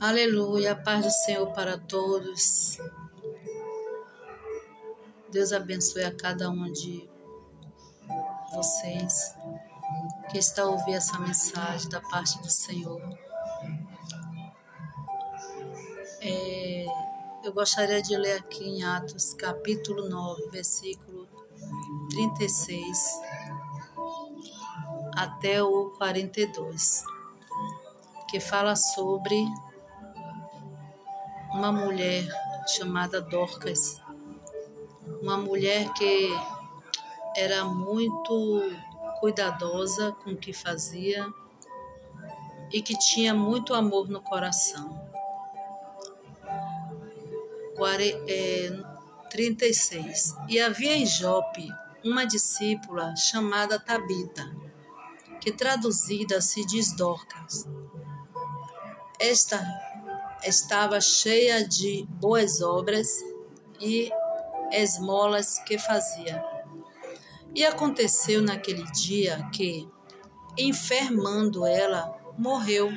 Aleluia, paz do Senhor para todos. Deus abençoe a cada um de vocês que está a ouvir essa mensagem da parte do Senhor. É, eu gostaria de ler aqui em Atos, capítulo 9, versículo 36 até o 42, que fala sobre uma mulher chamada Dorcas, uma mulher que era muito cuidadosa com o que fazia e que tinha muito amor no coração. 36. É, e havia em Jope uma discípula chamada Tabita, que traduzida se diz Dorcas. Esta estava cheia de boas obras e esmolas que fazia. E aconteceu naquele dia que, enfermando ela, morreu.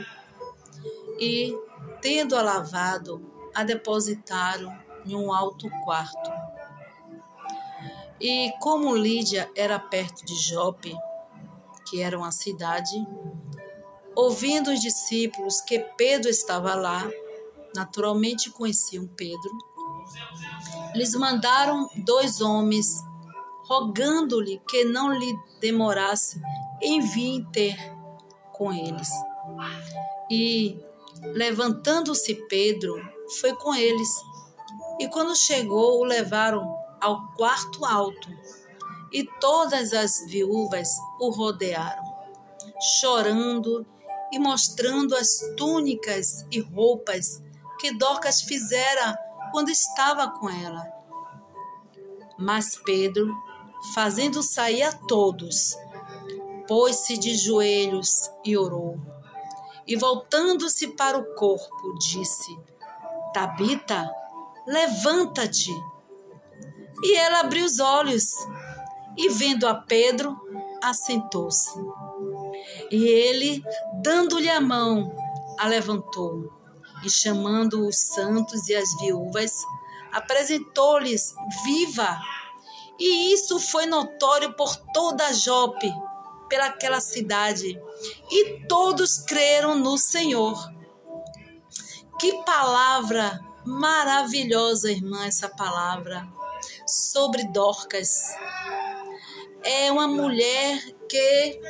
E, tendo-a lavado, a depositaram em um alto quarto. E como Lídia era perto de Jope, que era uma cidade, ouvindo os discípulos que Pedro estava lá, naturalmente conheciam Pedro, lhes mandaram dois homens, rogando-lhe que não lhe demorasse em vir ter com eles. E, levantando-se Pedro, foi com eles. E quando chegou, o levaram ao quarto alto, e todas as viúvas o rodearam, chorando e mostrando as túnicas e roupas que Dorcas fizera quando estava com ela. Mas Pedro, fazendo sair a todos, pôs-se de joelhos e orou. E voltando-se para o corpo, disse: Tabita, levanta-te. E ela abriu os olhos e, vendo a Pedro, assentou-se. E ele, dando-lhe a mão, a levantou e, chamando os santos e as viúvas, apresentou-lhes viva. E isso foi notório por toda Jope, pelaquela cidade, e todos creram no Senhor. Que palavra maravilhosa, irmã, essa palavra sobre Dorcas. É uma mulher que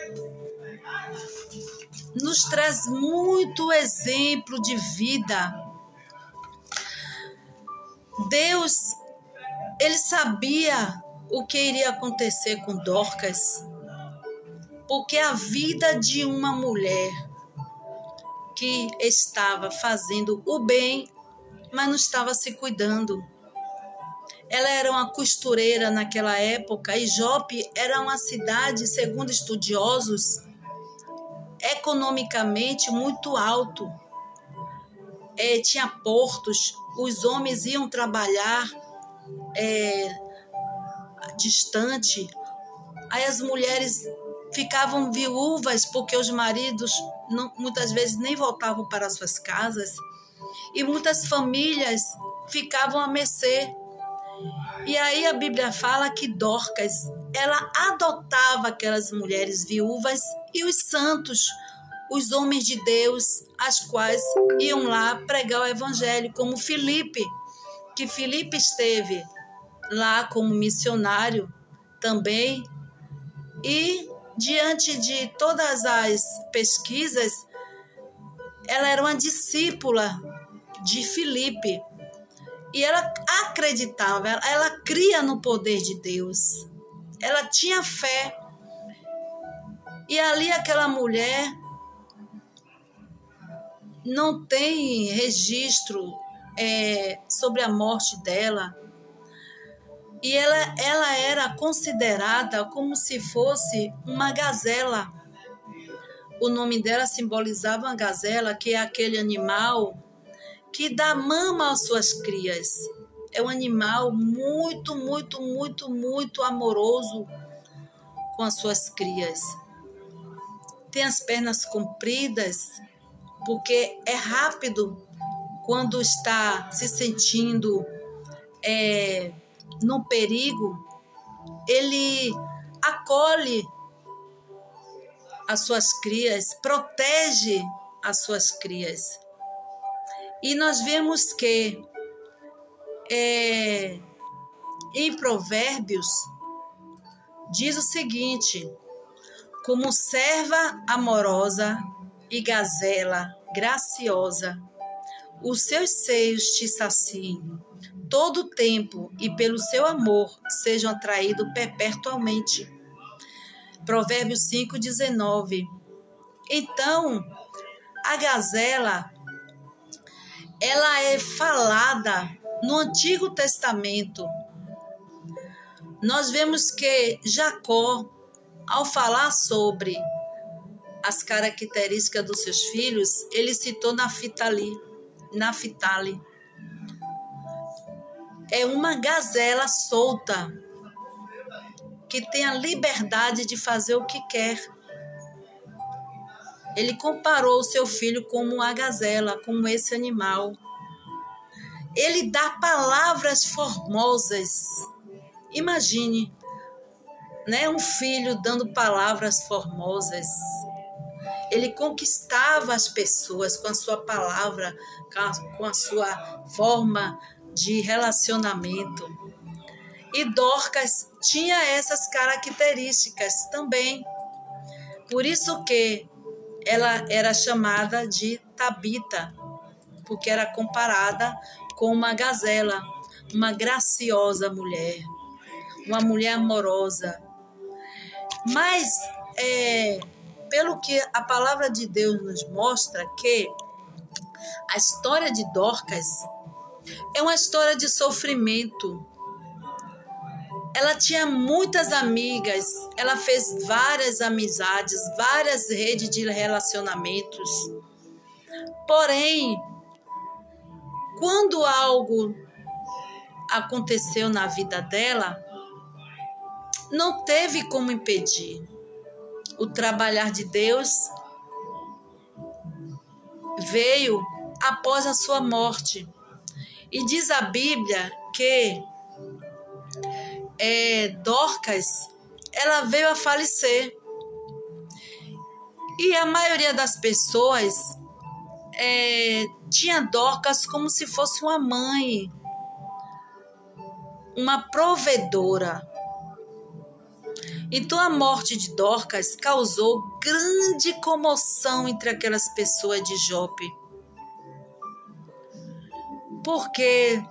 nos traz muito exemplo de vida. Deus, ele sabia o que iria acontecer com Dorcas, porque a vida de uma mulher que estava fazendo o bem, mas não estava se cuidando. Ela era uma costureira naquela época e Jope era uma cidade, segundo estudiosos, economicamente muito alto. É, tinha portos, os homens iam trabalhar é, distante, aí as mulheres ficavam viúvas porque os maridos não, muitas vezes nem voltavam para suas casas e muitas famílias ficavam a mercê. E aí a Bíblia fala que Dorcas, ela adotava aquelas mulheres viúvas e os santos, os homens de Deus, as quais iam lá pregar o evangelho, como Filipe, que Filipe esteve lá como missionário também e diante de todas as pesquisas, ela era uma discípula de Filipe. E ela acreditava, ela, cria no poder de Deus. Ela tinha fé. E ali aquela mulher não tem registro é, sobre a morte dela, e ela, ela era considerada como se fosse uma gazela. O nome dela simbolizava uma gazela, que é aquele animal que dá mama às suas crias. É um animal muito, muito, muito, muito amoroso com as suas crias. tem as pernas compridas, porque é rápido quando está se sentindo é, no perigo, ele acolhe as suas crias, protege as suas crias. E nós vemos que é, em Provérbios diz o seguinte: como serva amorosa e gazela graciosa, os seus seios te saciem todo o tempo e pelo seu amor sejam atraídos perpetuamente. Provérbios 5:19. Então, a gazela ela é falada no Antigo Testamento. Nós vemos que Jacó ao falar sobre as características dos seus filhos, ele citou Naftali. Naftali. É uma gazela solta que tem a liberdade de fazer o que quer. Ele comparou o seu filho como uma gazela, como esse animal. Ele dá palavras formosas. Imagine né? Um filho dando palavras formosas. Ele conquistava as pessoas com a sua palavra, com a sua forma de relacionamento. E Dorcas tinha essas características também. Por isso que ela era chamada de Tabita, porque era comparada com uma gazela, uma graciosa mulher, uma mulher amorosa, mas, é, pelo que a palavra de Deus nos mostra, que a história de Dorcas é uma história de sofrimento. Ela tinha muitas amigas, ela fez várias amizades, várias redes de relacionamentos. Porém, quando algo aconteceu na vida dela, não teve como impedir. O trabalhar de Deus veio após a sua morte. E diz a Bíblia que é, Dorcas ela veio a falecer. E a maioria das pessoas é, tinha Dorcas como se fosse uma mãe, uma provedora. Então a morte de Dorcas causou grande comoção entre aquelas pessoas de Jope. Porque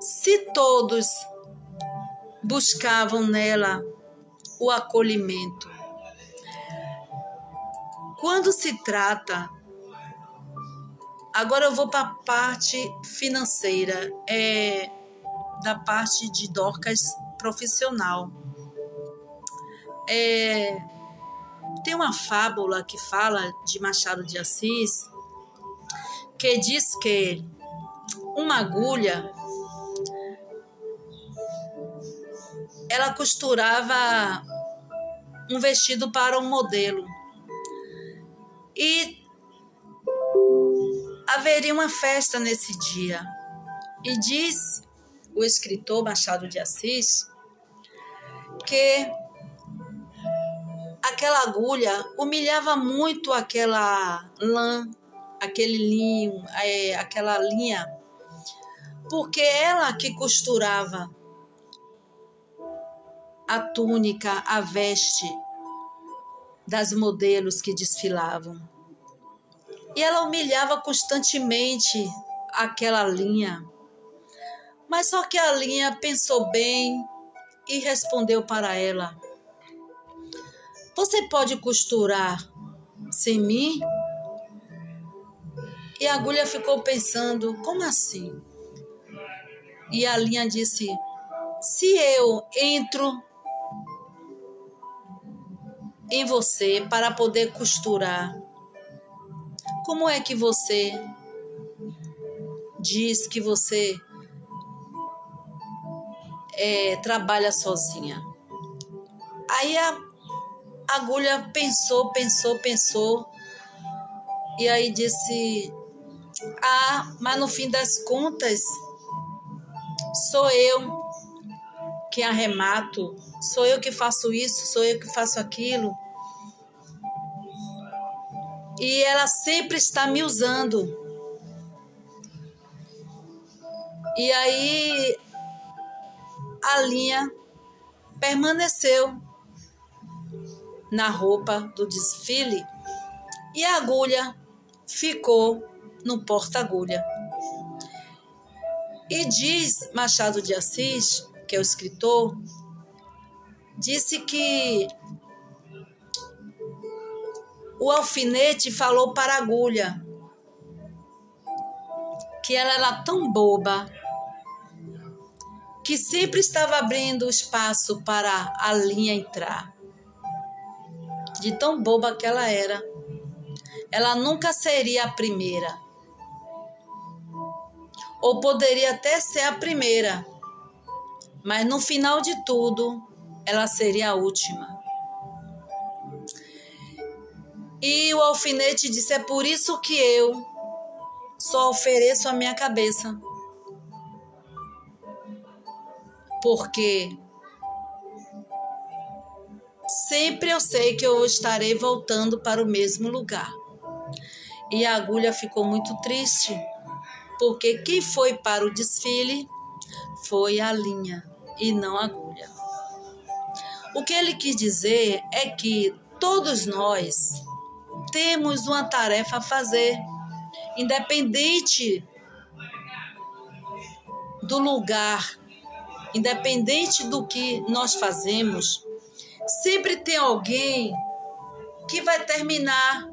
se todos buscavam nela o acolhimento, quando se trata Agora eu vou para a parte financeira, é, da parte de Dorcas profissional. É, tem uma fábula que fala de Machado de Assis que diz que uma agulha ela costurava um vestido para um modelo. E haveria uma festa nesse dia. E diz o escritor Machado de Assis que aquela agulha humilhava muito aquela lã, aquele linho, é, aquela linha, porque ela que costurava a túnica, a veste das modelos que desfilavam. E ela humilhava constantemente aquela linha. Mas só que a linha pensou bem e respondeu para ela: você pode costurar sem mim? E a agulha ficou pensando: como assim? E a linha disse: se eu entro em você para poder costurar, como é que você diz que você é, trabalha sozinha? Aí a agulha pensou, pensou, pensou. E aí disse: Ah, mas no fim das contas, sou eu que arremato, sou eu que faço isso, sou eu que faço aquilo. E ela sempre está me usando. E aí a linha permaneceu na roupa do desfile e a agulha ficou no porta-agulha. E diz Machado de Assis, que é o escritor, disse que o alfinete falou para a agulha que ela era tão boba que sempre estava abrindo espaço para a linha entrar. De tão boba que ela era. Ela nunca seria a primeira. Ou poderia até ser a primeira, mas no final de tudo, ela seria a última. E o alfinete disse: É por isso que eu só ofereço a minha cabeça porque sempre eu sei que eu estarei voltando para o mesmo lugar. E a agulha ficou muito triste, porque quem foi para o desfile foi a linha e não agulha. O que ele quis dizer é que todos nós temos uma tarefa a fazer, independente do lugar independente do que nós fazemos, sempre tem alguém que vai terminar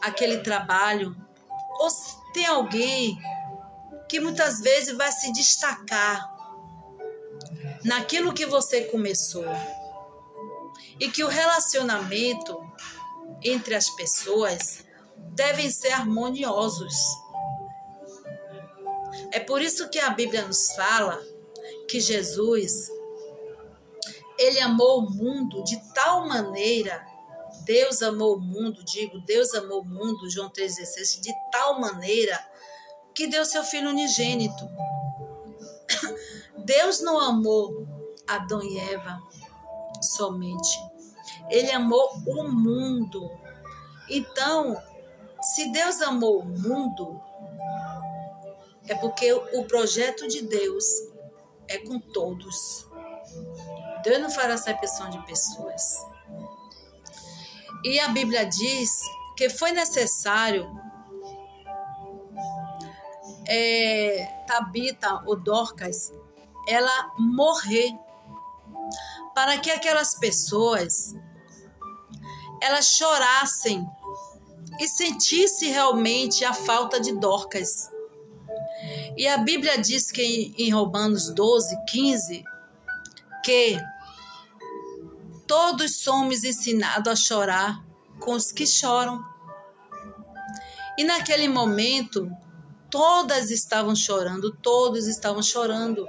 aquele trabalho, ou tem alguém que muitas vezes vai se destacar naquilo que você começou. E que o relacionamento entre as pessoas devem ser harmoniosos. É por isso que a Bíblia nos fala que Jesus ele amou o mundo de tal maneira, Deus amou o mundo, digo, Deus amou o mundo, João 3,16, de tal maneira que deu seu filho unigênito. Deus não amou Adão e Eva somente. Ele amou o mundo. Então, se Deus amou o mundo, é porque o projeto de Deus é com todos. Deus não fará acepção de pessoas. E a Bíblia diz que foi necessário é, Tabita ou Dorcas ela morrer para que aquelas pessoas elas chorassem e sentissem realmente a falta de Dorcas. E a Bíblia diz que em Romanos 12, 15, que todos somos ensinados a chorar com os que choram. E naquele momento, todas estavam chorando, todos estavam chorando.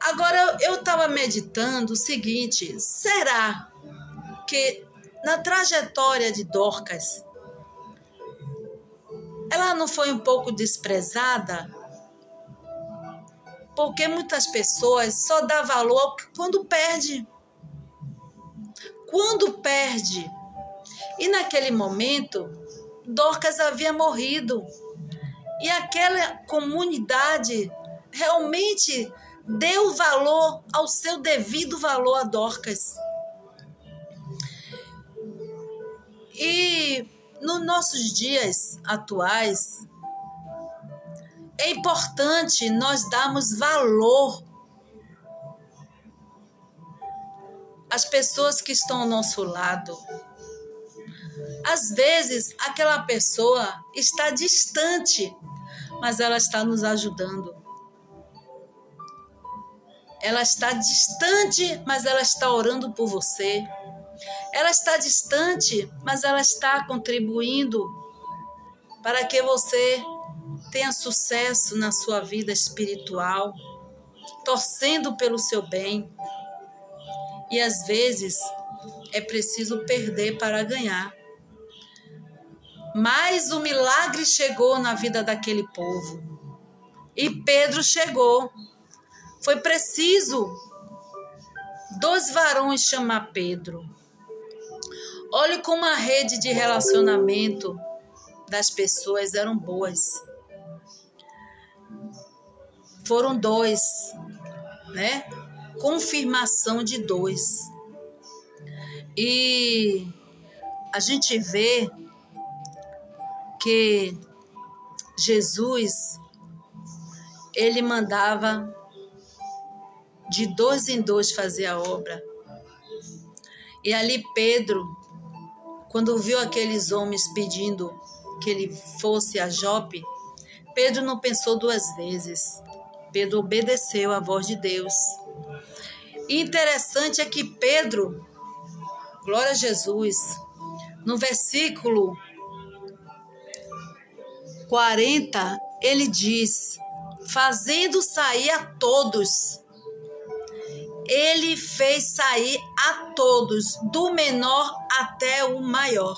Agora eu estava meditando o seguinte: será que na trajetória de Dorcas, ela não foi um pouco desprezada? Porque muitas pessoas só dá valor quando perde. Quando perde. E naquele momento, Dorcas havia morrido. E aquela comunidade realmente deu valor ao seu devido valor a Dorcas. E nos nossos dias atuais, é importante nós darmos valor às pessoas que estão ao nosso lado. Às vezes, aquela pessoa está distante, mas ela está nos ajudando. Ela está distante, mas ela está orando por você. Ela está distante, mas ela está contribuindo para que você tenha sucesso na sua vida espiritual, torcendo pelo seu bem. E às vezes é preciso perder para ganhar. Mas o milagre chegou na vida daquele povo. E Pedro chegou. Foi preciso dois varões chamar Pedro. Olhe como a rede de relacionamento das pessoas eram boas. Foram dois, né? Confirmação de dois. E a gente vê que Jesus ele mandava de dois em dois fazer a obra. E ali Pedro, quando viu aqueles homens pedindo que ele fosse a Jope, Pedro não pensou duas vezes. Pedro obedeceu à voz de Deus. E interessante é que Pedro, glória a Jesus, no versículo 40, ele diz: fazendo sair a todos ele fez sair a todos, do menor até o maior.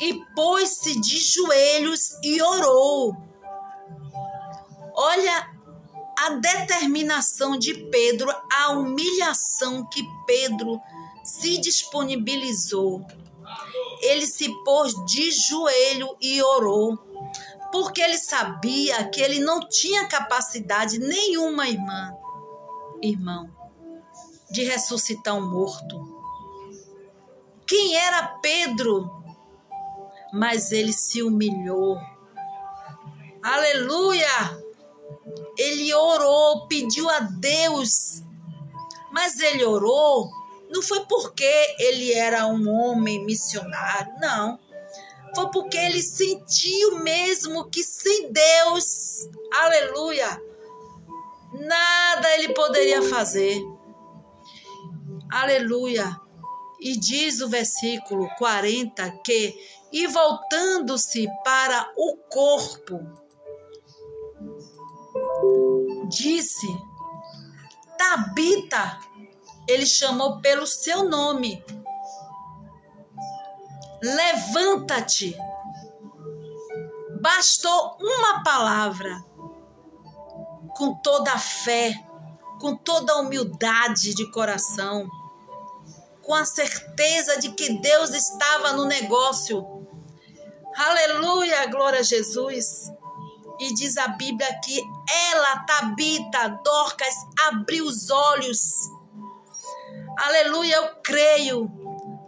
E pôs-se de joelhos e orou. Olha a determinação de Pedro, a humilhação que Pedro se disponibilizou. Ele se pôs de joelho e orou, porque ele sabia que ele não tinha capacidade nenhuma, irmã, irmão, de ressuscitar um morto. Quem era Pedro? Mas ele se humilhou. Aleluia! Ele orou, pediu a Deus. Mas ele orou não foi porque ele era um homem missionário, não. Foi porque ele sentiu mesmo que sem Deus, aleluia, nada ele poderia fazer. Aleluia. E diz o versículo 40 que, e voltando-se para o corpo, disse: Tabita, ele chamou pelo seu nome. Levanta-te. Bastou uma palavra com toda a fé, com toda a humildade de coração, com a certeza de que Deus estava no negócio. Aleluia, glória a Jesus. E diz a Bíblia que ela, Tabita, Dorcas, abriu os olhos. Aleluia, eu creio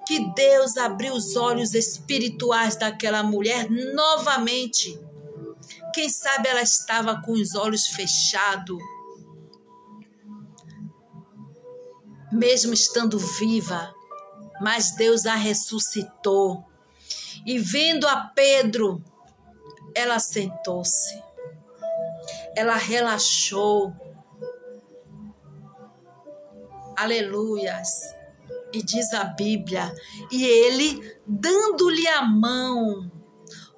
que Deus abriu os olhos espirituais daquela mulher novamente quem sabe ela estava com os olhos fechados, mesmo estando viva, mas Deus a ressuscitou. E vendo a Pedro, ela sentou-se, ela relaxou. Aleluias. E diz a Bíblia, e ele, dando-lhe a mão,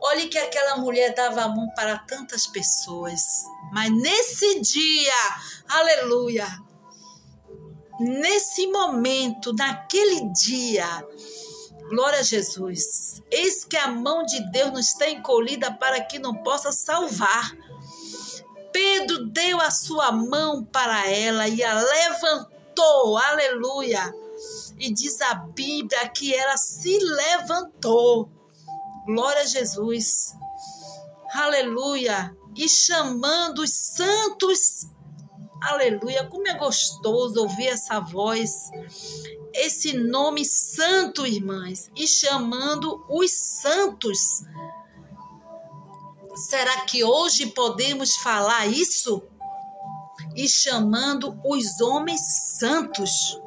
Olhe que aquela mulher dava a mão para tantas pessoas, mas nesse dia, aleluia, nesse momento, naquele dia, glória a Jesus, eis que a mão de Deus não está encolhida para que não possa salvar. Pedro deu a sua mão para ela e a levantou, aleluia. E diz a Bíblia que ela se levantou. Glória a Jesus. Aleluia. E chamando os santos. Aleluia. Como é gostoso ouvir essa voz. Esse nome santo, irmãs. E chamando os santos. Será que hoje podemos falar isso? E chamando os homens santos.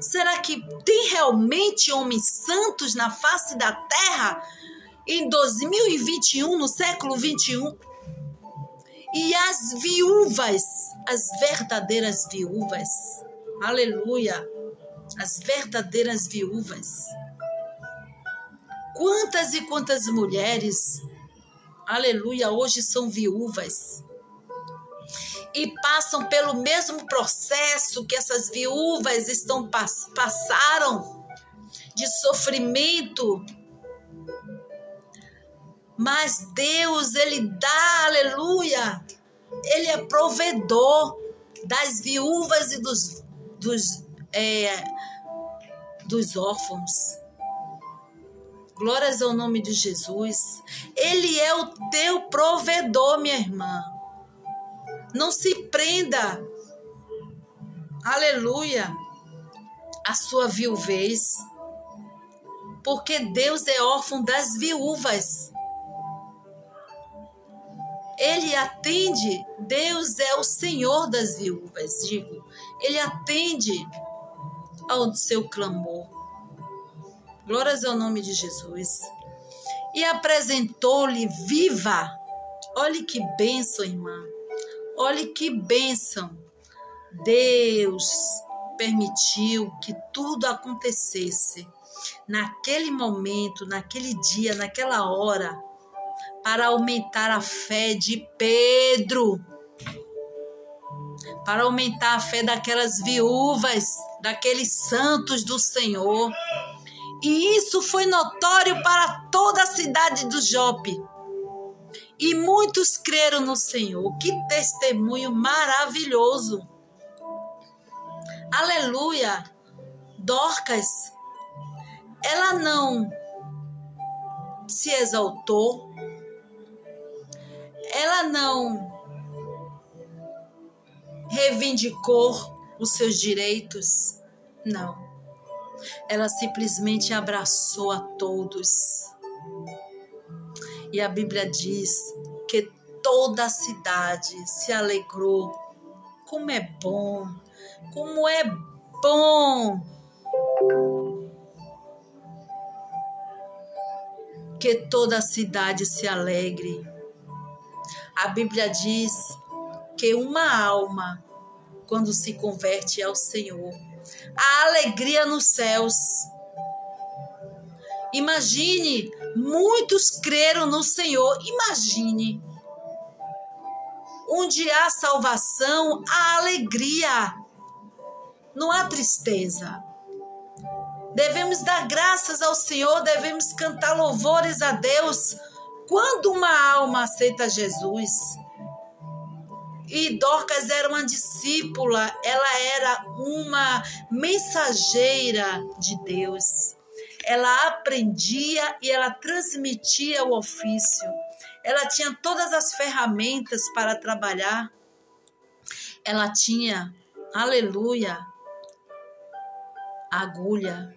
Será que tem realmente homens santos na face da terra em 2021, no século 21? E as viúvas, as verdadeiras viúvas, aleluia, as verdadeiras viúvas. Quantas e quantas mulheres, aleluia, hoje são viúvas. E passam pelo mesmo processo que essas viúvas estão passaram de sofrimento. Mas Deus, ele dá, aleluia. Ele é provedor das viúvas e dos, dos, é, dos órfãos. Glórias ao nome de Jesus. Ele é o teu provedor, minha irmã. Não se prenda, aleluia, a sua viuvez, porque Deus é órfão das viúvas. Ele atende, Deus é o Senhor das viúvas, digo. Ele atende ao seu clamor. Glórias ao nome de Jesus. E apresentou-lhe viva. Olhe que bênção, irmã. Olhe que bênção. Deus permitiu que tudo acontecesse naquele momento, naquele dia, naquela hora para aumentar a fé de Pedro, para aumentar a fé daquelas viúvas, daqueles santos do Senhor. E isso foi notório para toda a cidade do Jope. E muitos creram no Senhor. Que testemunho maravilhoso! Aleluia! Dorcas, ela não se exaltou, ela não reivindicou os seus direitos, não. Ela simplesmente abraçou a todos. E a Bíblia diz que toda a cidade se alegrou. Como é bom, como é bom que toda a cidade se alegre a Bíblia diz que uma alma, quando se converte ao Senhor, a alegria nos céus. Imagine, muitos creram no Senhor. Imagine. Onde há salvação, há alegria. Não há tristeza. Devemos dar graças ao Senhor, devemos cantar louvores a Deus quando uma alma aceita Jesus, e Dorcas era uma discípula, ela era uma mensageira de Deus. Ela aprendia e ela transmitia o ofício. Ela tinha todas as ferramentas para trabalhar. Ela tinha, aleluia, agulha.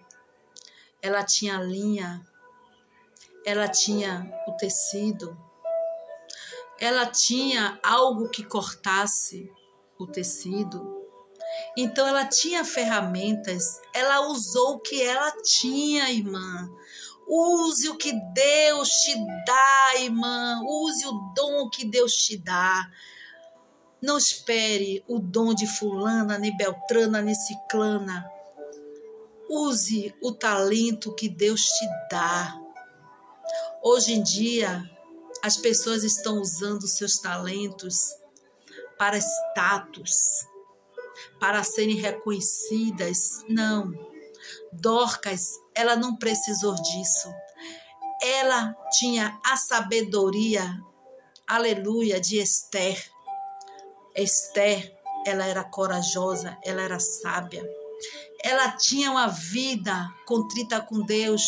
Ela tinha linha ela tinha o tecido, ela tinha algo que cortasse o tecido. Então ela tinha ferramentas, ela usou o que ela tinha, irmã. Use o que Deus te dá, irmã. Use o dom que Deus te dá. Não espere o dom de fulana, nem beltrana, nem ciclana. Use o talento que Deus te dá. Hoje em dia, as pessoas estão usando seus talentos para status, para serem reconhecidas. Não. Dorcas, ela não precisou disso. Ela tinha a sabedoria, aleluia, de Esther. Esther, ela era corajosa, ela era sábia. Ela tinha uma vida contrita com Deus,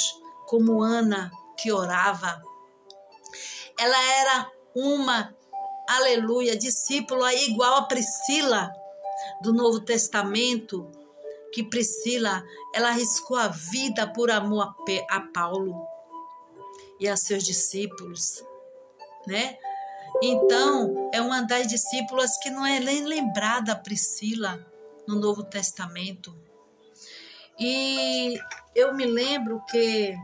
como Ana, que orava. Ela era uma, aleluia, discípula igual a Priscila do Novo Testamento, que Priscila, ela arriscou a vida por amor a, Paulo e a seus discípulos, né? Então, é uma das discípulas que não é nem lembrada Priscila no Novo Testamento. E eu me lembro que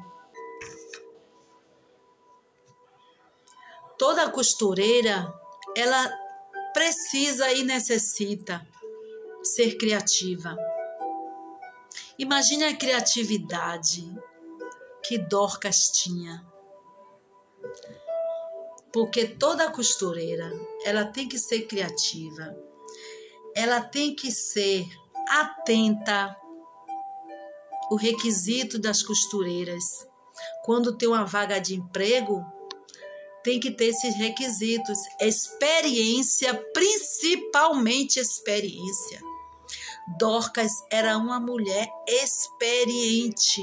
toda costureira, ela precisa e necessita ser criativa. Imagine a criatividade que Dorcas tinha. Porque toda costureira, ela tem que ser criativa. Ela tem que ser atenta o requisito das costureiras. Quando tem uma vaga de emprego, tem que ter esses requisitos. Experiência, principalmente experiência. Dorcas era uma mulher experiente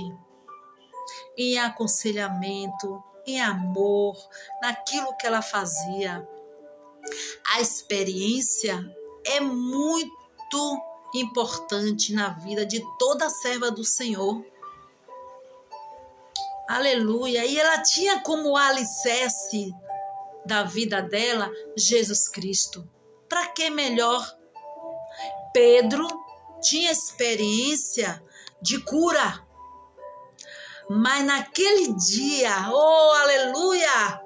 em aconselhamento, em amor, naquilo que ela fazia. A experiência é muito importante na vida de toda serva do Senhor. Aleluia. E ela tinha como alicerce da vida dela Jesus Cristo. Para que melhor? Pedro tinha experiência de cura. Mas naquele dia, oh aleluia!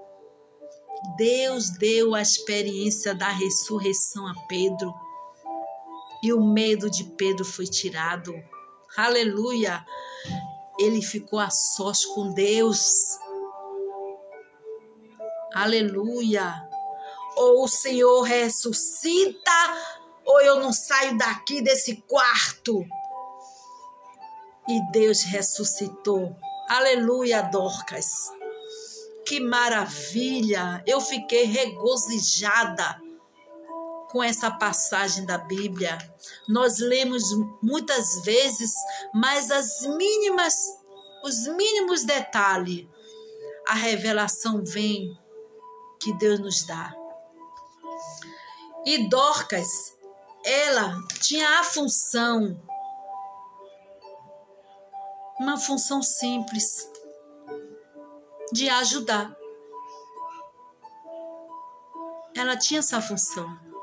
Deus deu a experiência da ressurreição a Pedro. E o medo de Pedro foi tirado. Aleluia! Ele ficou a sós com Deus. Aleluia! Ou o Senhor ressuscita, ou eu não saio daqui desse quarto. E Deus ressuscitou. Aleluia, Dorcas. Que maravilha! Eu fiquei regozijada com essa passagem da Bíblia. Nós lemos muitas vezes, mas as mínimas, os mínimos detalhes, a revelação vem que Deus nos dá. E Dorcas, ela tinha a função, uma função simples, de ajudar. Ela tinha essa função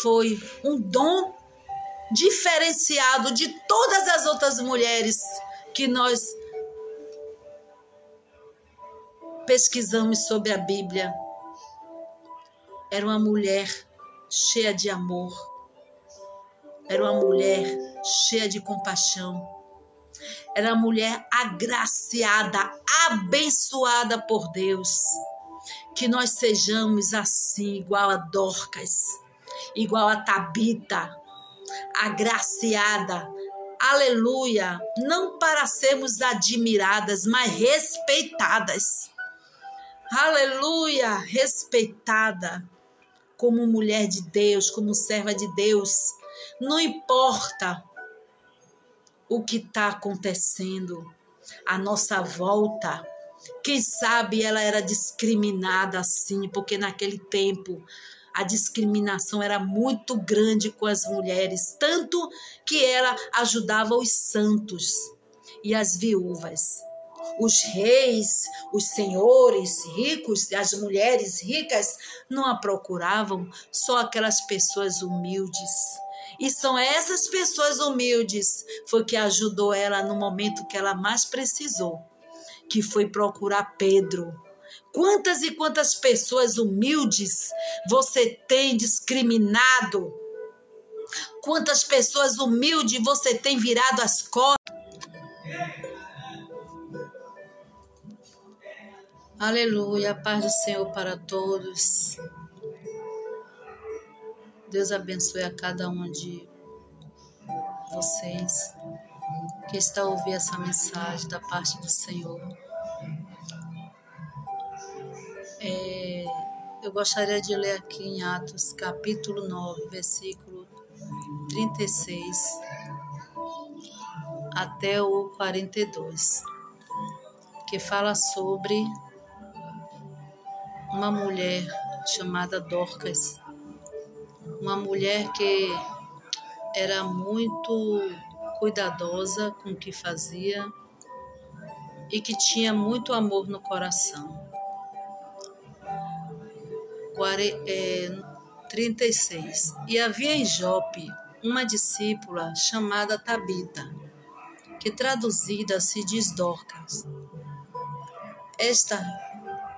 foi um dom diferenciado de todas as outras mulheres que nós pesquisamos sobre a Bíblia. Era uma mulher cheia de amor. Era uma mulher cheia de compaixão. Era uma mulher agraciada, abençoada por Deus. Que nós sejamos assim, igual a Dorcas igual a Tabita, agraciada, aleluia, não para sermos admiradas, mas respeitadas. Aleluia, respeitada como mulher de Deus, como serva de Deus. Não importa o que está acontecendo à nossa volta. Quem sabe ela era discriminada assim, porque naquele tempo a discriminação era muito grande com as mulheres, tanto que ela ajudava os santos e as viúvas. Os reis, os senhores ricos, as mulheres ricas não a procuravam, só aquelas pessoas humildes. E são essas pessoas humildes foi que ajudou ela no momento que ela mais precisou, que foi procurar Pedro Quantas e quantas pessoas humildes você tem discriminado? Quantas pessoas humildes você tem virado as costas? Aleluia, paz do Senhor para todos. Deus abençoe a cada um de vocês que está a ouvir essa mensagem da parte do Senhor. É, eu gostaria de ler aqui em Atos, capítulo 9, versículo 36 até o 42, que fala sobre uma mulher chamada Dorcas, uma mulher que era muito cuidadosa com o que fazia e que tinha muito amor no coração. 36. É, e havia em Jope uma discípula chamada Tabita, que traduzida se diz Dorcas. Esta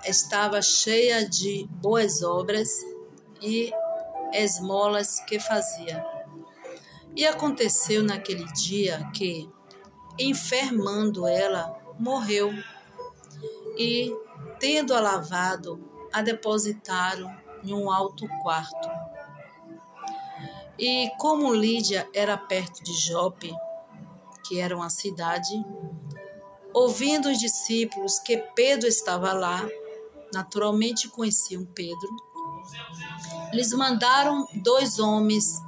estava cheia de boas obras e esmolas que fazia. E aconteceu naquele dia que, enfermando ela, morreu. E, tendo-a lavado a depositaram em um alto quarto. E como Lídia era perto de Jope, que era uma cidade, ouvindo os discípulos que Pedro estava lá, naturalmente conheciam Pedro, eles mandaram dois homens,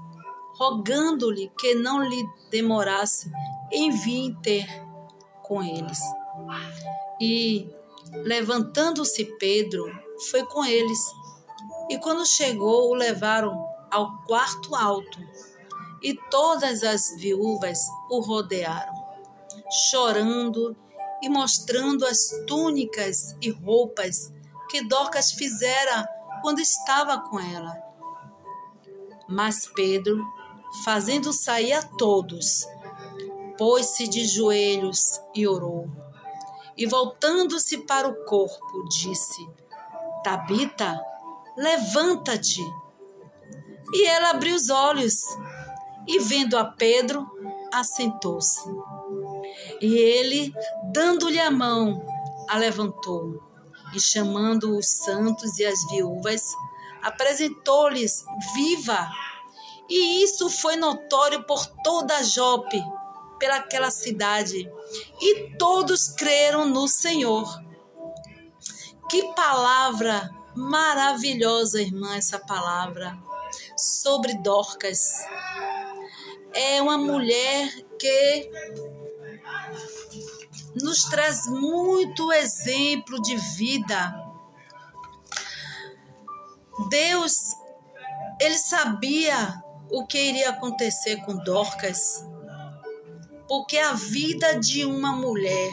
rogando-lhe que não lhe demorasse em vir ter com eles. E, levantando-se Pedro, foi com eles. E quando chegou, o levaram ao quarto alto, e todas as viúvas o rodearam, chorando e mostrando as túnicas e roupas que Dorcas fizera quando estava com ela. Mas Pedro, fazendo sair a todos, pôs-se de joelhos e orou. E voltando-se para o corpo, disse: Tabita, levanta-te. E ela abriu os olhos e, vendo a Pedro, assentou-se. E ele, dando-lhe a mão, a levantou e, chamando os santos e as viúvas, apresentou-lhes viva. E isso foi notório por toda Jope, pelaquela cidade, e todos creram no Senhor. Que palavra maravilhosa, irmã, essa palavra sobre Dorcas. É uma mulher que nos traz muito exemplo de vida. Deus, ele sabia o que iria acontecer com Dorcas, porque a vida de uma mulher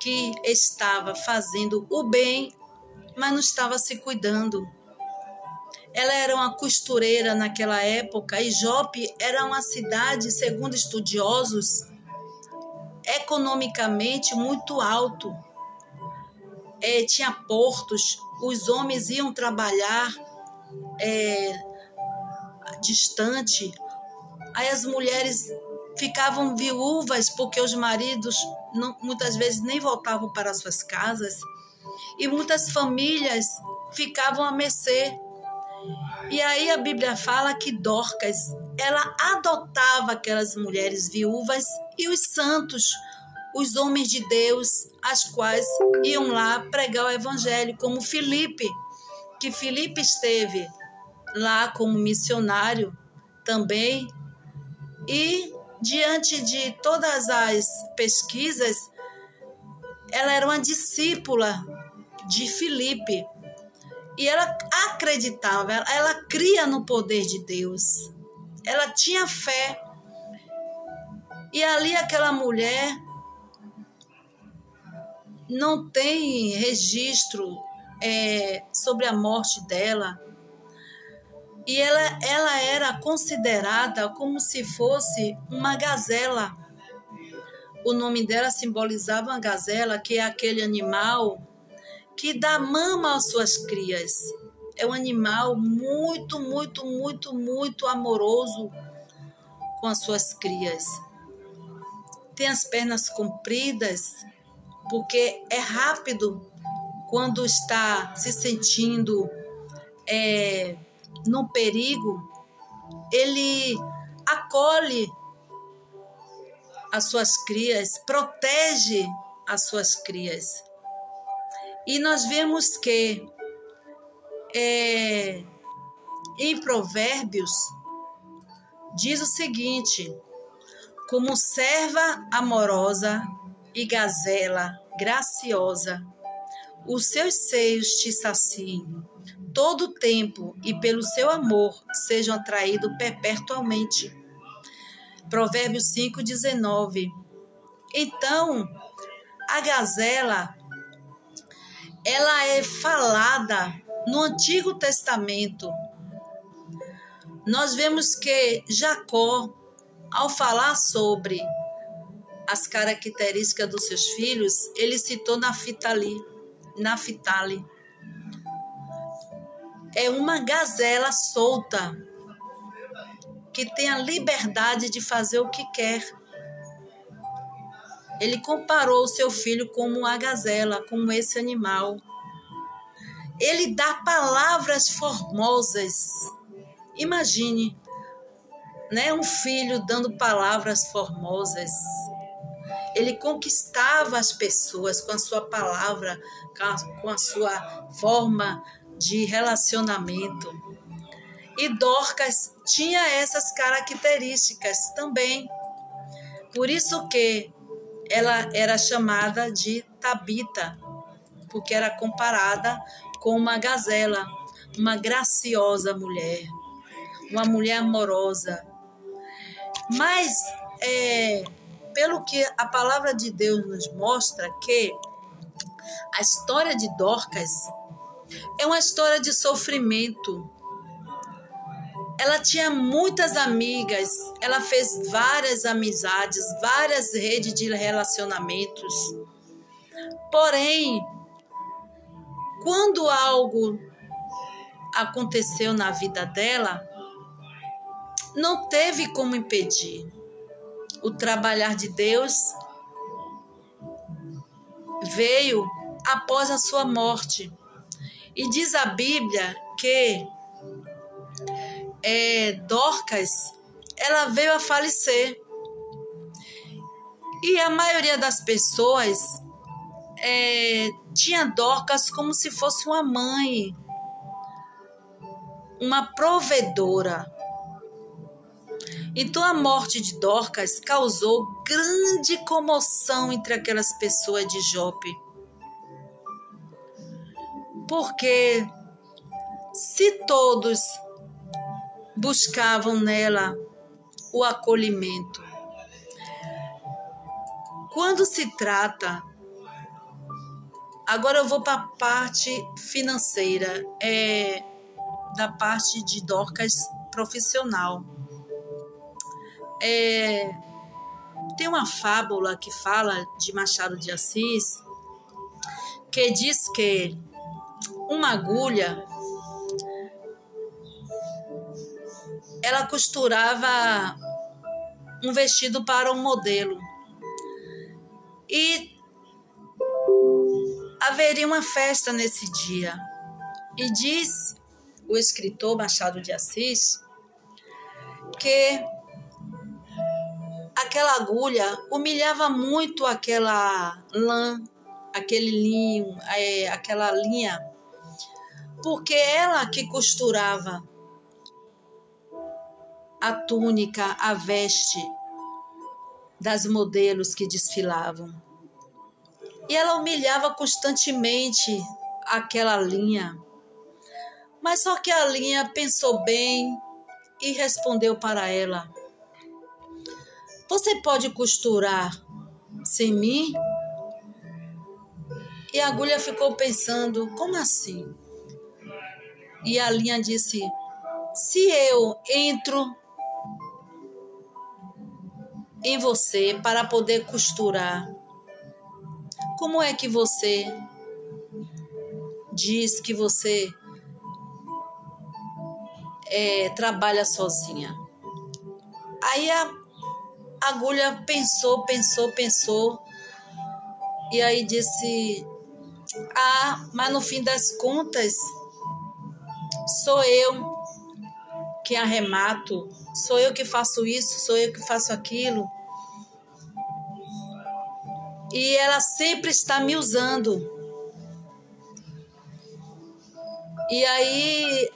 que estava fazendo o bem, mas não estava se cuidando. Ela era uma costureira naquela época e Jope era uma cidade, segundo estudiosos, economicamente muito alto. É, tinha portos, os homens iam trabalhar é, distante, aí as mulheres ficavam viúvas porque os maridos não, muitas vezes nem voltavam para suas casas e muitas famílias ficavam a mercê. E aí a Bíblia fala que Dorcas, ela adotava aquelas mulheres viúvas e os santos, os homens de Deus, as quais iam lá pregar o evangelho, como Filipe, que Filipe esteve lá como missionário também. E diante de todas as pesquisas, ela era uma discípula de Filipe. E ela acreditava, ela, ela cria no poder de Deus. Ela tinha fé. E ali aquela mulher não tem registro é, sobre a morte dela. E ela, ela era considerada como se fosse uma gazela. O nome dela simbolizava uma gazela, que é aquele animal que dá mama às suas crias. É um animal muito, muito, muito, muito amoroso com as suas crias. Tem as pernas compridas, porque é rápido quando está se sentindo é, no perigo, ele acolhe as suas crias, protege as suas crias. E nós vemos que é, em Provérbios diz o seguinte: como serva amorosa e gazela graciosa, os seus seios te saciem todo o tempo e pelo seu amor sejam atraídos perpetuamente. Provérbios 5:19. Então, a gazela ela é falada no Antigo Testamento. Nós vemos que Jacó, ao falar sobre as características dos seus filhos, ele citou Naftali, Naftali. É uma gazela solta que tem a liberdade de fazer o que quer. Ele comparou o seu filho como uma gazela, como esse animal. Ele dá palavras formosas. Imagine, né, um filho dando palavras formosas. Ele conquistava as pessoas com a sua palavra, com a sua forma de relacionamento. E Dorcas tinha essas características também. Por isso que ela era chamada de Tabita, porque era comparada com uma gazela, uma graciosa mulher, uma mulher amorosa. Mas, é, pelo que a palavra de Deus nos mostra, que a história de Dorcas é uma história de sofrimento. Ela tinha muitas amigas, ela fez várias amizades, várias redes de relacionamentos. Porém, quando algo aconteceu na vida dela, não teve como impedir. O trabalhar de Deus veio após a sua morte. E diz a Bíblia que é, Dorcas ela veio a falecer. E a maioria das pessoas é, tinha Dorcas como se fosse uma mãe, uma provedora. Então a morte de Dorcas causou grande comoção entre aquelas pessoas de Jope. Porque se todos buscavam nela o acolhimento, quando se trata Agora eu vou para a parte financeira, é, da parte de Dorcas profissional. É, tem uma fábula que fala de Machado de Assis que diz que uma agulha ela costurava um vestido para um modelo e haveria uma festa nesse dia. E diz o escritor Machado de Assis que aquela agulha humilhava muito aquela lã, aquele linho, é, aquela linha, porque ela que costurava a túnica, a veste das modelos que desfilavam. E ela humilhava constantemente aquela linha. Mas só que a linha pensou bem e respondeu para ela: Você pode costurar sem mim? E a agulha ficou pensando: Como assim? E a linha disse: Se eu entro em você para poder costurar, como é que você diz que você é, trabalha sozinha? Aí a agulha pensou, pensou, pensou e aí disse: Ah, mas no fim das contas, sou eu que arremato, sou eu que faço isso, sou eu que faço aquilo e ela sempre está me usando. E aí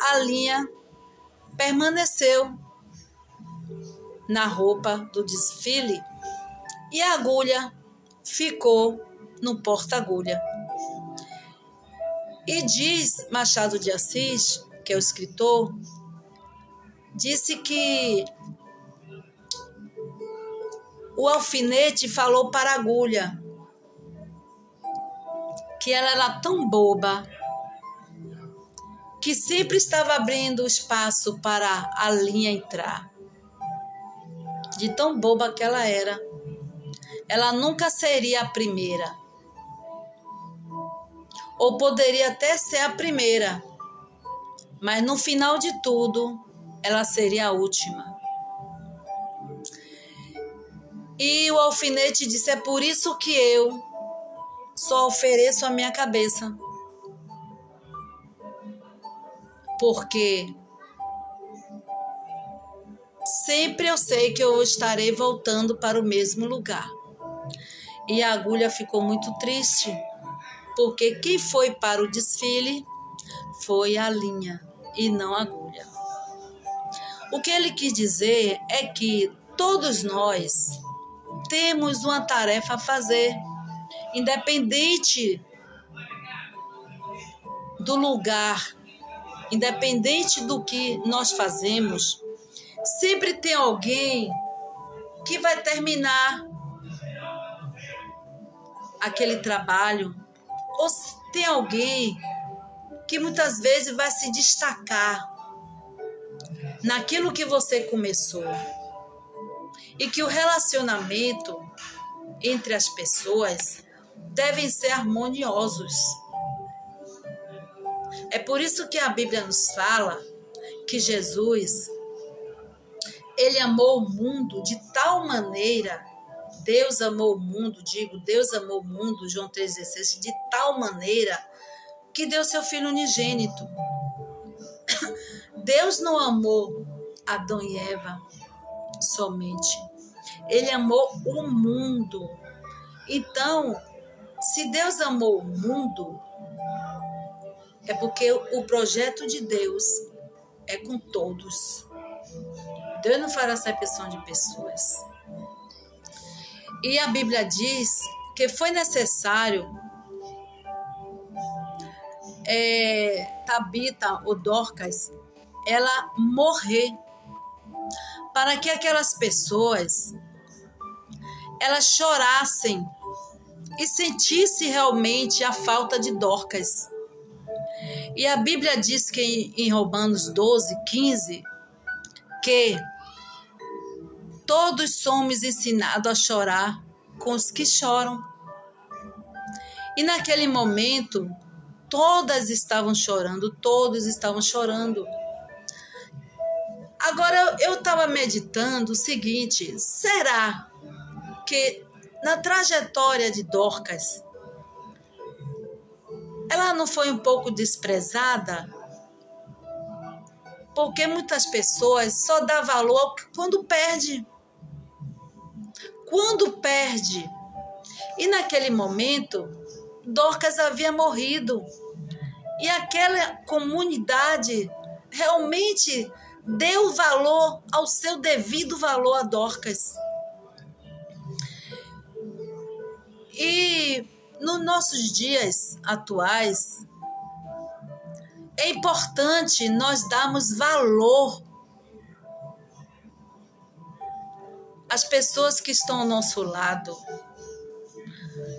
a linha permaneceu na roupa do desfile e a agulha ficou no porta-agulha. E diz Machado de Assis, que é o escritor, disse que o alfinete falou para a agulha que ela era tão boba que sempre estava abrindo espaço para a linha entrar. De tão boba que ela era. Ela nunca seria a primeira. Ou poderia até ser a primeira. Mas no final de tudo, ela seria a última. E o alfinete disse: É por isso que eu só ofereço a minha cabeça. porque sempre eu sei que eu estarei voltando para o mesmo lugar. E a agulha ficou muito triste, porque quem foi para o desfile foi a linha e não a agulha. O que ele quis dizer é que todos nós temos uma tarefa a fazer, independente do lugar, independente do que nós fazemos, sempre tem alguém que vai terminar aquele trabalho, ou tem alguém que muitas vezes vai se destacar naquilo que você começou. E que o relacionamento entre as pessoas devem ser harmoniosos. É por isso que a Bíblia nos fala que Jesus ele amou o mundo de tal maneira, Deus amou o mundo, digo, Deus amou o mundo, João 3,16, de tal maneira que deu seu filho unigênito. Deus não amou Adão e Eva somente. Ele amou o mundo. Então, se Deus amou o mundo, é porque o projeto de Deus é com todos. Deus não fará acepção de pessoas. E a Bíblia diz que foi necessário é, Tabita ou Dorcas ela morrer para que aquelas pessoas elas chorassem e sentissem realmente a falta de Dorcas. E a Bíblia diz que em Romanos 12, 15, que todos somos ensinados a chorar com os que choram. E naquele momento, todas estavam chorando, todos estavam chorando. Agora eu estava meditando o seguinte: será que na trajetória de Dorcas ela não foi um pouco desprezada? Porque muitas pessoas só dá valor quando perde. Quando perde. E naquele momento, Dorcas havia morrido. E aquela comunidade realmente deu valor ao seu devido valor a Dorcas. E nos nossos dias atuais, é importante nós darmos valor às pessoas que estão ao nosso lado.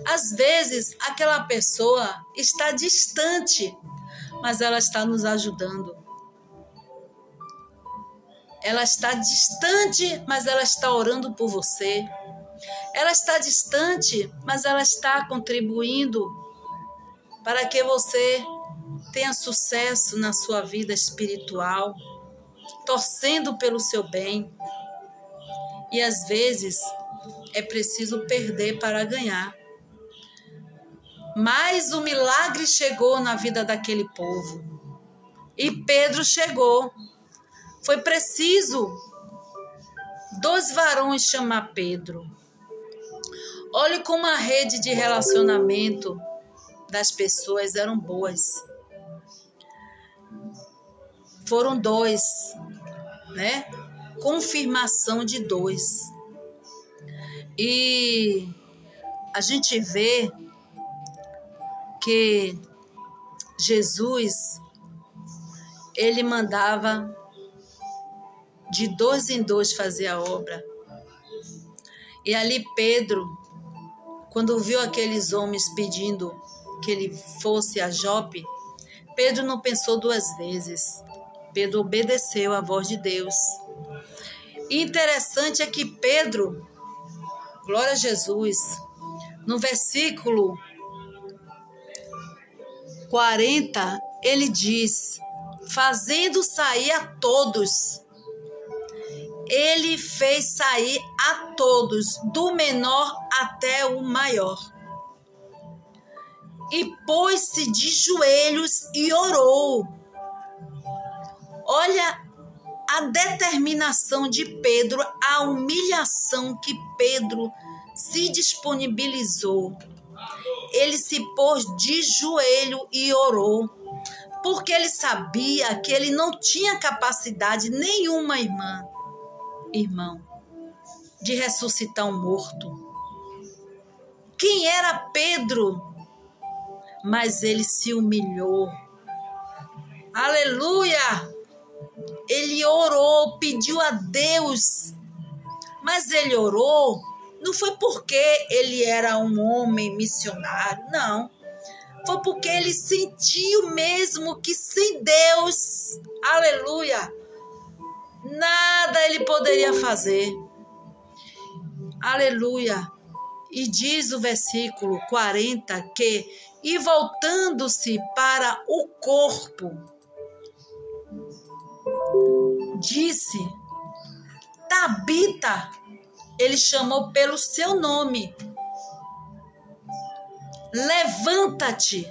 Às vezes, aquela pessoa está distante, mas ela está nos ajudando. Ela está distante, mas ela está orando por você. Ela está distante, mas ela está contribuindo para que você tenha sucesso na sua vida espiritual, torcendo pelo seu bem. E às vezes é preciso perder para ganhar. Mas o milagre chegou na vida daquele povo. E Pedro chegou. Foi preciso dois varões chamar Pedro. Olhe como a rede de relacionamento das pessoas eram boas. Foram dois, né? Confirmação de dois. E a gente vê que Jesus ele mandava de dois em dois fazer a obra. E ali Pedro, quando viu aqueles homens pedindo que ele fosse a Jope, Pedro não pensou duas vezes. Pedro obedeceu à voz de Deus. E interessante é que Pedro, glória a Jesus, no versículo 40, ele diz: fazendo sair a todos ele fez sair a todos, do menor até o maior. E pôs-se de joelhos e orou. Olha a determinação de Pedro, a humilhação que Pedro se disponibilizou. Ele se pôs de joelho e orou, porque ele sabia que ele não tinha capacidade nenhuma, irmã, irmão, de ressuscitar um morto. Quem era Pedro? Mas ele se humilhou. Aleluia! Ele orou, pediu a Deus. Mas ele orou não foi porque ele era um homem missionário, não. Foi porque ele sentiu mesmo que sem Deus, aleluia, nada ele poderia fazer. Aleluia. E diz o versículo 40 que, e voltando-se para o corpo, disse: Tabita, ele chamou pelo seu nome. Levanta-te.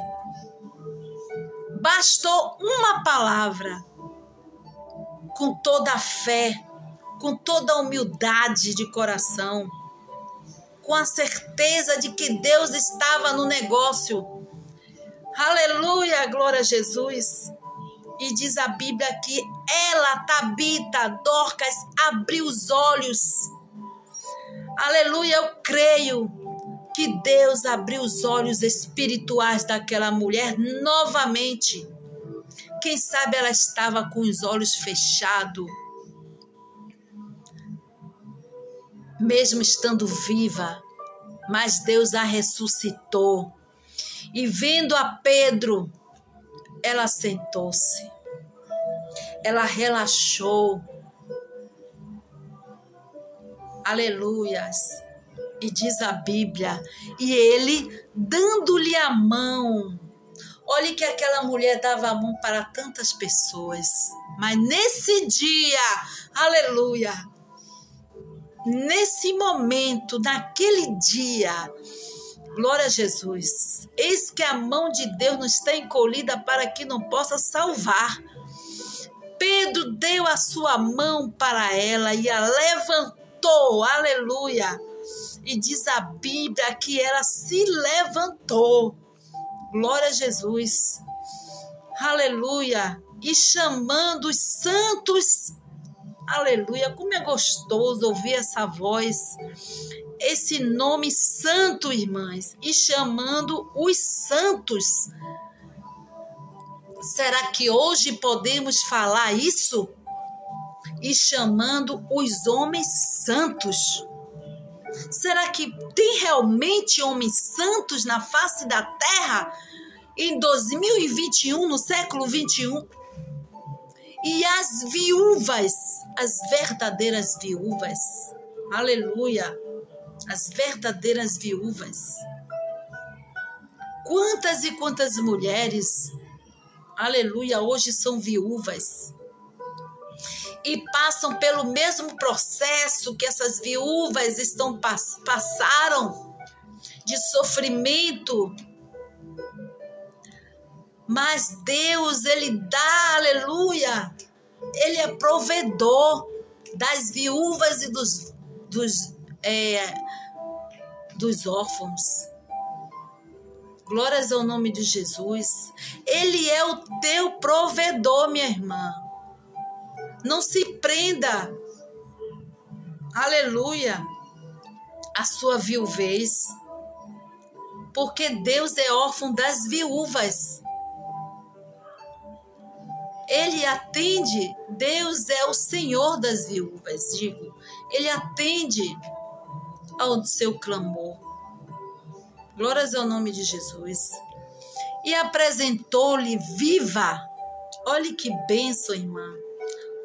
Bastou uma palavra. Com toda a fé, com toda a humildade de coração, com a certeza de que Deus estava no negócio. Aleluia, glória a Jesus. E diz a Bíblia que ela, Tabita, Dorcas, abriu os olhos Aleluia, eu creio que Deus abriu os olhos espirituais daquela mulher novamente. Quem sabe ela estava com os olhos fechados, mesmo estando viva, mas Deus a ressuscitou. E vendo a Pedro, ela sentou-se, ela relaxou Aleluias. E diz a Bíblia, e ele dando-lhe a mão. Olhe que aquela mulher dava a mão para tantas pessoas, mas nesse dia, aleluia, nesse momento, naquele dia, glória a Jesus, eis que a mão de Deus não está encolhida para que não possa salvar. Pedro deu a sua mão para ela e a levantou aleluia. E diz a Bíblia que ela se levantou. Glória a Jesus. Aleluia. E chamando os santos. Aleluia. Como é gostoso ouvir essa voz. Esse nome santo, irmãs. E chamando os santos. Será que hoje podemos falar isso? e chamando os homens santos. Será que tem realmente homens santos na face da terra em 2021, no século 21? E as viúvas, as verdadeiras viúvas, aleluia, as verdadeiras viúvas. Quantas e quantas mulheres, aleluia, hoje são viúvas e passam pelo mesmo processo que essas viúvas estão passaram de sofrimento. Mas Deus, ele dá, aleluia. Ele é provedor das viúvas e dos dos é, dos órfãos. Glórias ao nome de Jesus. Ele é o teu provedor, minha irmã. Não se prenda, aleluia, a sua viuvez, porque Deus é órfão das viúvas. Ele atende, Deus é o Senhor das viúvas, digo. Ele atende ao seu clamor. Glórias ao nome de Jesus. E apresentou-lhe viva. Olhe que bênção, irmã.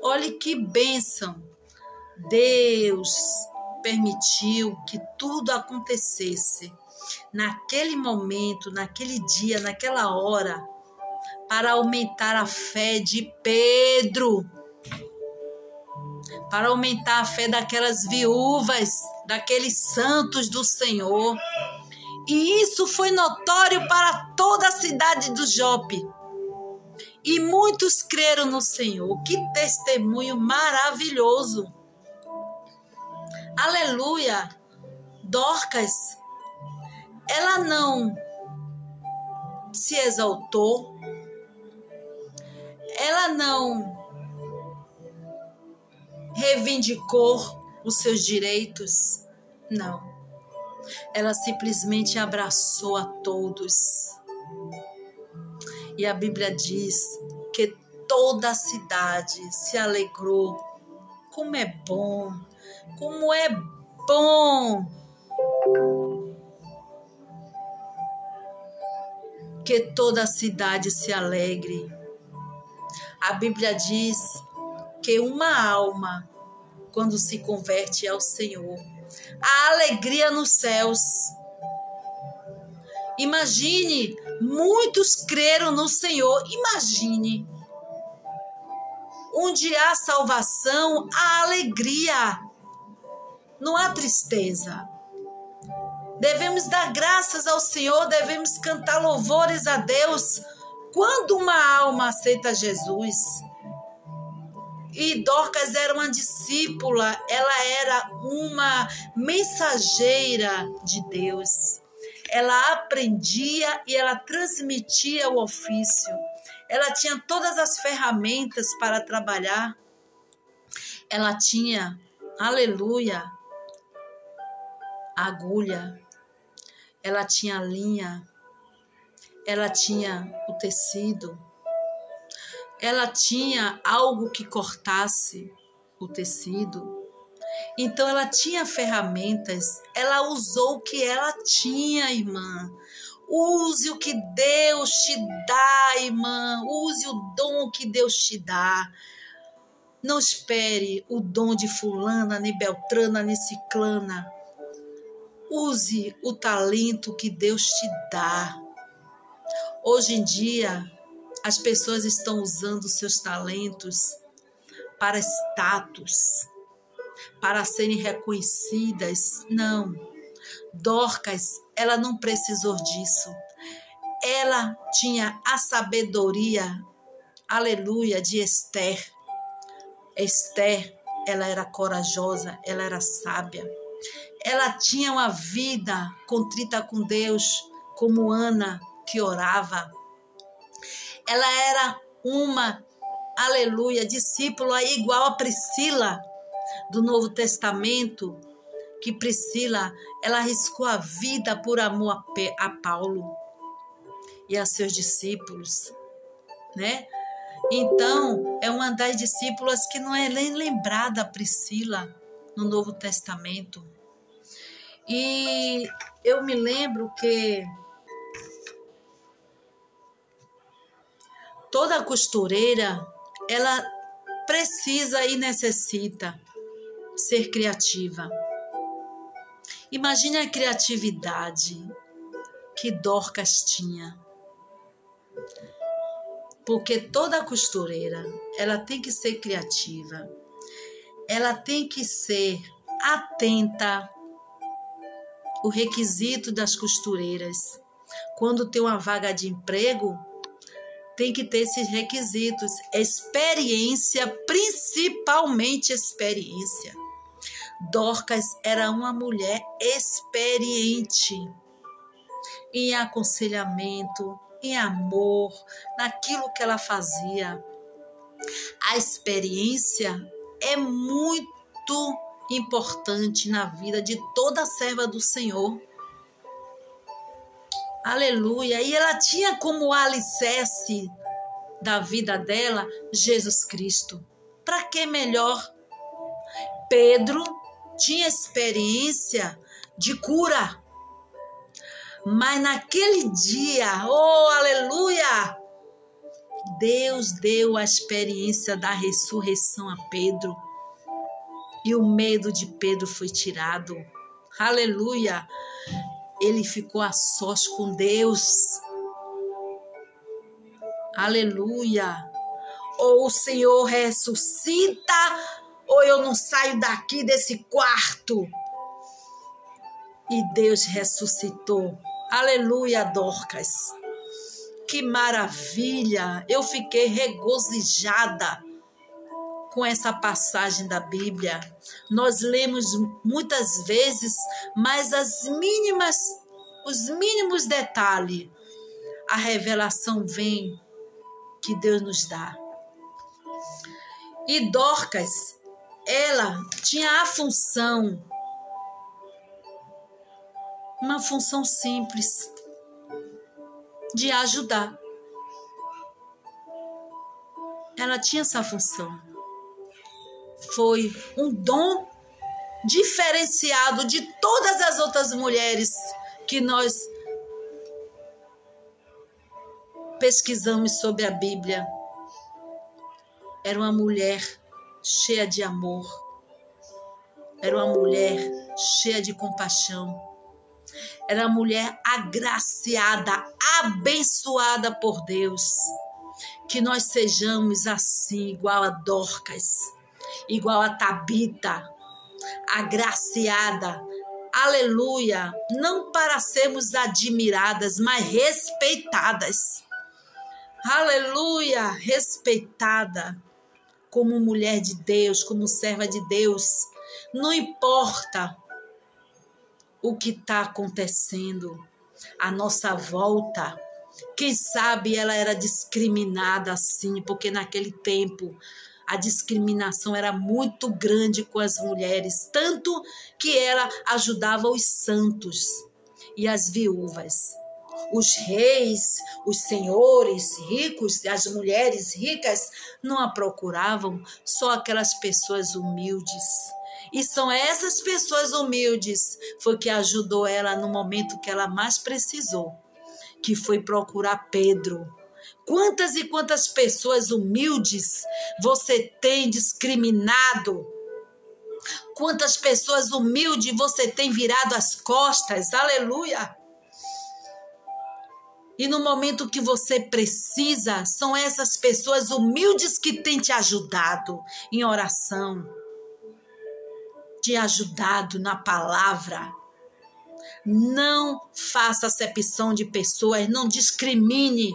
Olhe que bênção! Deus permitiu que tudo acontecesse naquele momento, naquele dia, naquela hora, para aumentar a fé de Pedro, para aumentar a fé daquelas viúvas, daqueles santos do Senhor. E isso foi notório para toda a cidade do Jope. E muitos creram no Senhor. Que testemunho maravilhoso! Aleluia! Dorcas, ela não se exaltou, ela não reivindicou os seus direitos, não. Ela simplesmente abraçou a todos. E a Bíblia diz que toda a cidade se alegrou. Como é bom, como é bom que toda a cidade se alegre. A Bíblia diz que uma alma, quando se converte ao Senhor, a alegria nos céus. Imagine, muitos creram no Senhor. Imagine. Onde há salvação, há alegria. Não há tristeza. Devemos dar graças ao Senhor, devemos cantar louvores a Deus quando uma alma aceita Jesus. E Dorcas era uma discípula, ela era uma mensageira de Deus. Ela aprendia e ela transmitia o ofício. Ela tinha todas as ferramentas para trabalhar. Ela tinha, aleluia, agulha, ela tinha linha, ela tinha o tecido, ela tinha algo que cortasse o tecido. Então ela tinha ferramentas, ela usou o que ela tinha, irmã. Use o que Deus te dá, irmã. Use o dom que Deus te dá. Não espere o dom de fulana, nem beltrana, nem ciclana. Use o talento que Deus te dá. Hoje em dia, as pessoas estão usando seus talentos para status, para serem reconhecidas. Não. Dorcas, ela não precisou disso. Ela tinha a sabedoria, aleluia, de Esther. Esther, ela era corajosa, ela era sábia. Ela tinha uma vida contrita com Deus, como Ana, que orava. Ela era uma, aleluia, discípula igual a Priscila do Novo Testamento, que Priscila, ela arriscou a vida por amor a, Paulo e a seus discípulos, né? Então, é uma das discípulas que não é nem lembrada Priscila no Novo Testamento. E eu me lembro que toda costureira ela precisa e necessita ser criativa. Imagine a criatividade que Dorcas tinha. Porque toda costureira, ela tem que ser criativa. Ela tem que ser atenta o requisito das costureiras. Quando tem uma vaga de emprego, tem que ter esses requisitos. Experiência, principalmente experiência. Dorcas era uma mulher experiente em aconselhamento, em amor, naquilo que ela fazia. A experiência é muito importante na vida de toda serva do Senhor. Aleluia. E ela tinha como alicerce da vida dela Jesus Cristo. Para que melhor? Pedro tinha experiência de cura. Mas naquele dia, oh aleluia! Deus deu a experiência da ressurreição a Pedro e o medo de Pedro foi tirado. Aleluia! Ele ficou a sós com Deus. Aleluia! Ou o Senhor ressuscita, ou eu não saio daqui desse quarto. E Deus ressuscitou. Aleluia, Dorcas. que maravilha! Eu fiquei regozijada com essa passagem da Bíblia. Nós lemos muitas vezes, mas as mínimas, os mínimos detalhes, a revelação vem que Deus nos dá. E Dorcas, ela tinha a função, uma função simples, de ajudar. Ela tinha essa função. Foi um dom diferenciado de todas as outras mulheres que nós pesquisamos sobre a Bíblia. Era uma mulher cheia de amor, era uma mulher cheia de compaixão, era uma mulher agraciada, abençoada por Deus. Que nós sejamos assim, igual a Dorcas, igual a Tabita, agraciada, aleluia, não para sermos admiradas, mas respeitadas. Aleluia, respeitada como mulher de Deus, como serva de Deus. Não importa o que está acontecendo à nossa volta. Quem sabe ela era discriminada assim, porque naquele tempo a discriminação era muito grande com as mulheres, tanto que ela ajudava os santos e as viúvas os reis, os senhores ricos, as mulheres ricas não a procuravam, só aquelas pessoas humildes. E são essas pessoas humildes foi que ajudou ela no momento que ela mais precisou, que foi procurar Pedro. Quantas e quantas pessoas humildes você tem discriminado? Quantas pessoas humildes você tem virado as costas? Aleluia! E no momento que você precisa, são essas pessoas humildes que têm te ajudado em oração, te ajudado na palavra. Não faça acepção de pessoas, não discrimine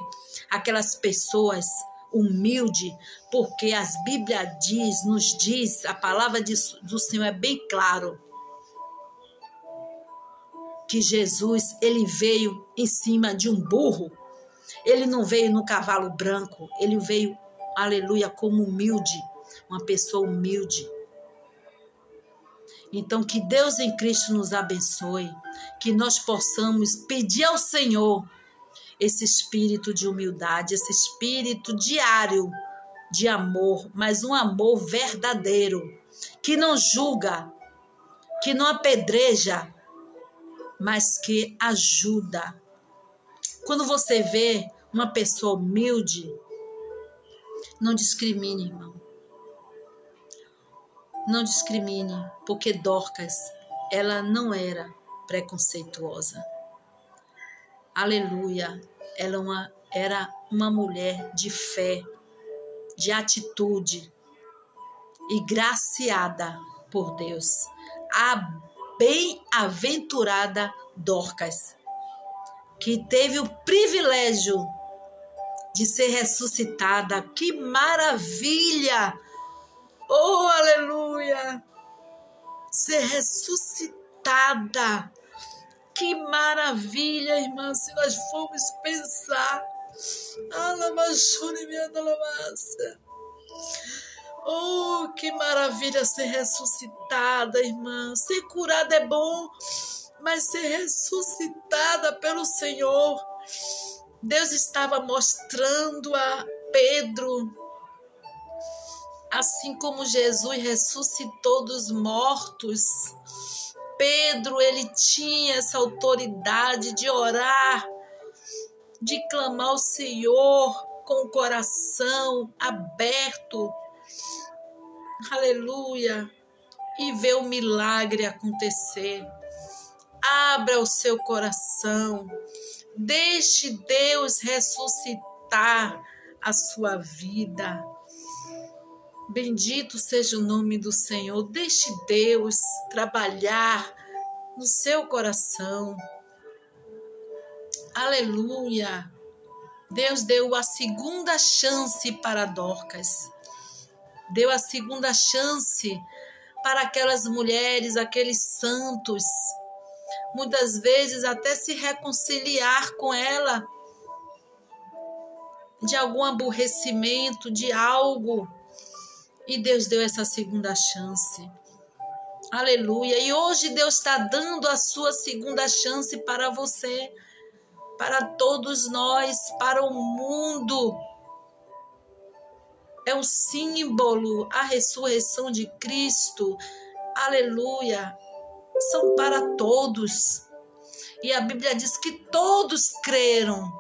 aquelas pessoas humildes, porque as Bíblia diz, nos diz, a palavra do Senhor é bem claro que Jesus ele veio em cima de um burro. Ele não veio no cavalo branco, ele veio, aleluia, como humilde, uma pessoa humilde. Então, que Deus em Cristo nos abençoe, que nós possamos pedir ao Senhor esse espírito de humildade, esse espírito diário de amor, mas um amor verdadeiro, que não julga, que não apedreja, mas que ajuda. Quando você vê uma pessoa humilde, não discrimine, irmão. Não discrimine, porque Dorcas, ela não era preconceituosa. Aleluia. Ela uma, era uma mulher de fé, de atitude e graciada por Deus. A bem-aventurada Dorcas, que teve o privilégio de ser ressuscitada. Que maravilha! Oh, aleluia! Ser ressuscitada. Que maravilha, irmã, se nós formos pensar. Oh, que maravilha ser ressuscitada, irmã. Ser curada é bom, mas ser ressuscitada pelo Senhor. Deus estava mostrando a Pedro, assim como Jesus ressuscitou dos mortos. Pedro, ele tinha essa autoridade de orar, de clamar ao Senhor com o coração aberto aleluia, e ver o milagre acontecer. Abra o seu coração, deixe Deus ressuscitar a sua vida. Bendito seja o nome do Senhor. Deixe Deus trabalhar no seu coração. Aleluia. Deus deu a segunda chance para Dorcas. Deu a segunda chance para aquelas mulheres, aqueles santos, muitas vezes até se reconciliar com ela de algum aborrecimento, de algo. E Deus deu essa segunda chance. Aleluia. E hoje Deus está dando a sua segunda chance para você, para todos nós, para o mundo. É o símbolo, a ressurreição de Cristo. Aleluia. São para todos. E a Bíblia diz que todos creram.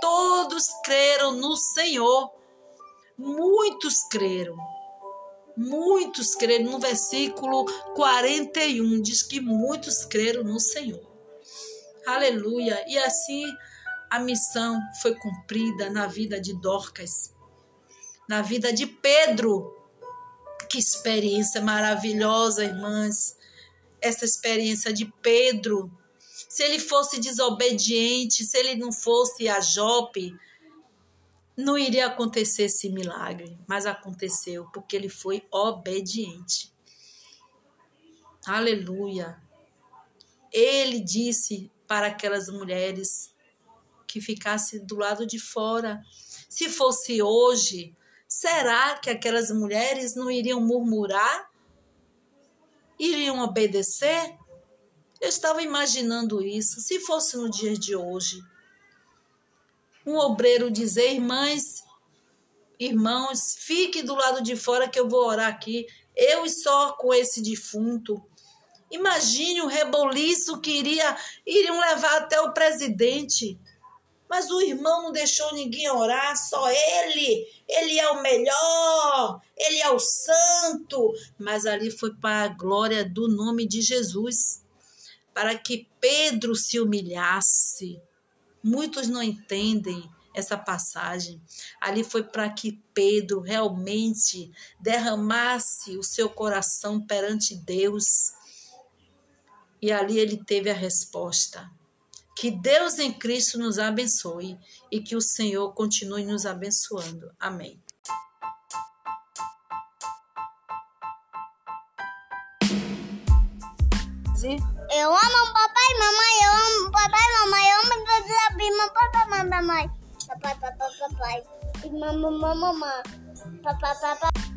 Todos creram no Senhor. Muitos creram. Muitos creram. No versículo 41 diz que muitos creram no Senhor. Aleluia. E assim a missão foi cumprida na vida de Dorcas, na vida de Pedro. Que experiência maravilhosa, irmãs. Essa experiência de Pedro. Se ele fosse desobediente, se ele não fosse a Jope, não iria acontecer esse milagre, mas aconteceu porque ele foi obediente. Aleluia. Ele disse para aquelas mulheres que ficassem do lado de fora. Se fosse hoje, será que aquelas mulheres não iriam murmurar? Iriam obedecer? Eu estava imaginando isso. Se fosse no dia de hoje, um obreiro dizer, irmãs, irmãos, fique do lado de fora que eu vou orar aqui, eu e só com esse defunto. Imagine o reboliço que iria, iriam levar até o presidente. Mas o irmão não deixou ninguém orar, só ele. Ele é o melhor, ele é o santo. Mas ali foi para a glória do nome de Jesus, para que Pedro se humilhasse Muitos não entendem essa passagem. Ali foi para que Pedro realmente derramasse o seu coração perante Deus. E ali ele teve a resposta. Que Deus em Cristo nos abençoe e que o Senhor continue nos abençoando. Amém. Eu amo papai e mamãe, eu amo papai e mamãe, eu amo papai, mamãe, papai, papai, papai, e mamãe, mamãe, papai, papai.